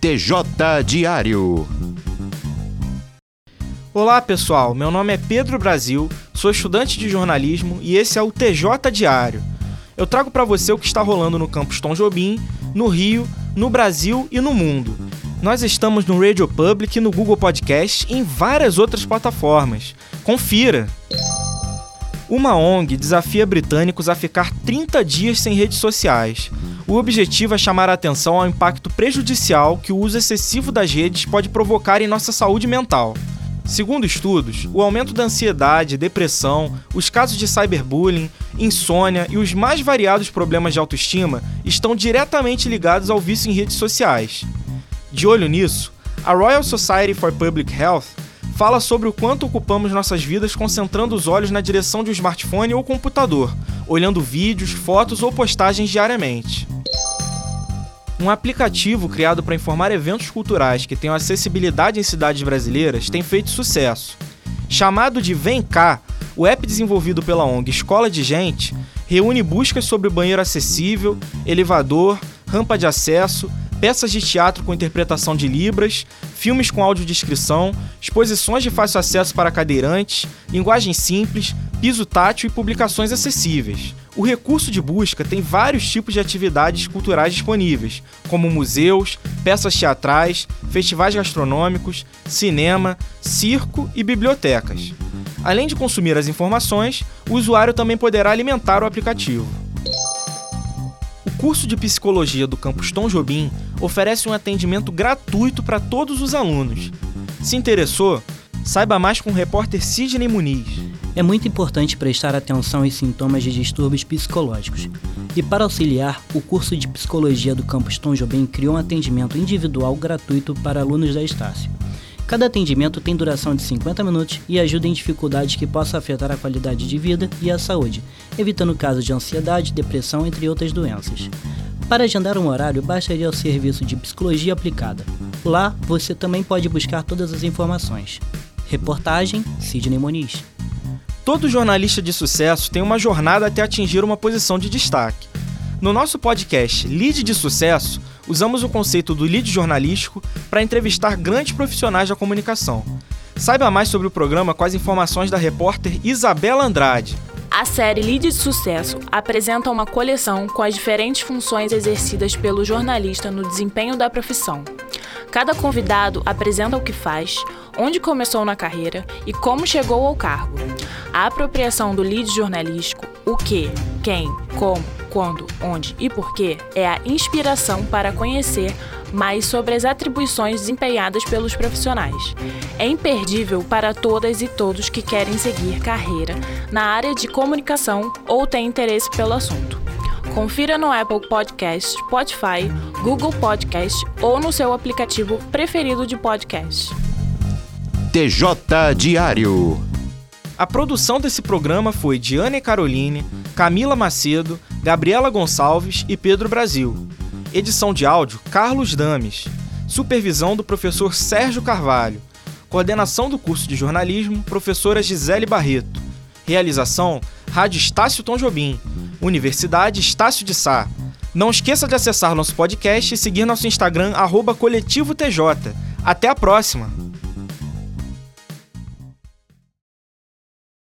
TJ Diário. Olá pessoal, meu nome é Pedro Brasil, sou estudante de jornalismo e esse é o TJ Diário. Eu trago para você o que está rolando no campus Tom Jobim, no Rio, no Brasil e no mundo. Nós estamos no Radio Public, no Google Podcast e em várias outras plataformas. Confira! Uma ONG desafia britânicos a ficar 30 dias sem redes sociais. O objetivo é chamar a atenção ao impacto prejudicial que o uso excessivo das redes pode provocar em nossa saúde mental. Segundo estudos, o aumento da ansiedade, depressão, os casos de cyberbullying, insônia e os mais variados problemas de autoestima estão diretamente ligados ao vício em redes sociais. De olho nisso, a Royal Society for Public Health fala sobre o quanto ocupamos nossas vidas concentrando os olhos na direção de um smartphone ou computador, olhando vídeos, fotos ou postagens diariamente. Um aplicativo criado para informar eventos culturais que tenham acessibilidade em cidades brasileiras tem feito sucesso. Chamado de Vem Cá, o app desenvolvido pela ONG Escola de Gente reúne buscas sobre banheiro acessível, elevador, rampa de acesso, peças de teatro com interpretação de Libras, filmes com audiodescrição, exposições de fácil acesso para cadeirantes, linguagem simples, piso tátil e publicações acessíveis. O recurso de busca tem vários tipos de atividades culturais disponíveis, como museus, peças teatrais, festivais gastronômicos, cinema, circo e bibliotecas. Além de consumir as informações, o usuário também poderá alimentar o aplicativo. Curso de psicologia do campus Tom Jobim oferece um atendimento gratuito para todos os alunos. Se interessou? Saiba mais com o repórter Sidney Muniz. É muito importante prestar atenção aos sintomas de distúrbios psicológicos. E para auxiliar, o curso de psicologia do campus Tom Jobim criou um atendimento individual gratuito para alunos da Estácio. Cada atendimento tem duração de 50 minutos e ajuda em dificuldades que possam afetar a qualidade de vida e a saúde, evitando casos de ansiedade, depressão, entre outras doenças. Para agendar um horário, basta ir ao serviço de psicologia aplicada. Lá você também pode buscar todas as informações. Reportagem Sidney Moniz. Todo jornalista de sucesso tem uma jornada até atingir uma posição de destaque. No nosso podcast Lead de Sucesso, usamos o conceito do lead jornalístico para entrevistar grandes profissionais da comunicação. Saiba mais sobre o programa com as informações da repórter Isabela Andrade. A série Lead de Sucesso apresenta uma coleção com as diferentes funções exercidas pelo jornalista no desempenho da profissão. Cada convidado apresenta o que faz, onde começou na carreira e como chegou ao cargo. A apropriação do lead jornalístico, o que, quem, como, quando, onde e porquê, é a inspiração para conhecer mais sobre as atribuições desempenhadas pelos profissionais. É imperdível para todas e todos que querem seguir carreira na área de comunicação ou têm interesse pelo assunto. Confira no Apple Podcast, Spotify, Google Podcast ou no seu aplicativo preferido de podcast. TJ Diário. A produção desse programa foi de Anne Caroline, Camila Macedo, Gabriela Gonçalves e Pedro Brasil. Edição de áudio Carlos Dames. Supervisão do professor Sérgio Carvalho. Coordenação do curso de jornalismo, professora Gisele Barreto. Realização Rádio Estácio Tom Jobim. Universidade Estácio de Sá. Não esqueça de acessar nosso podcast e seguir nosso Instagram, arroba Coletivo TJ. Até a próxima!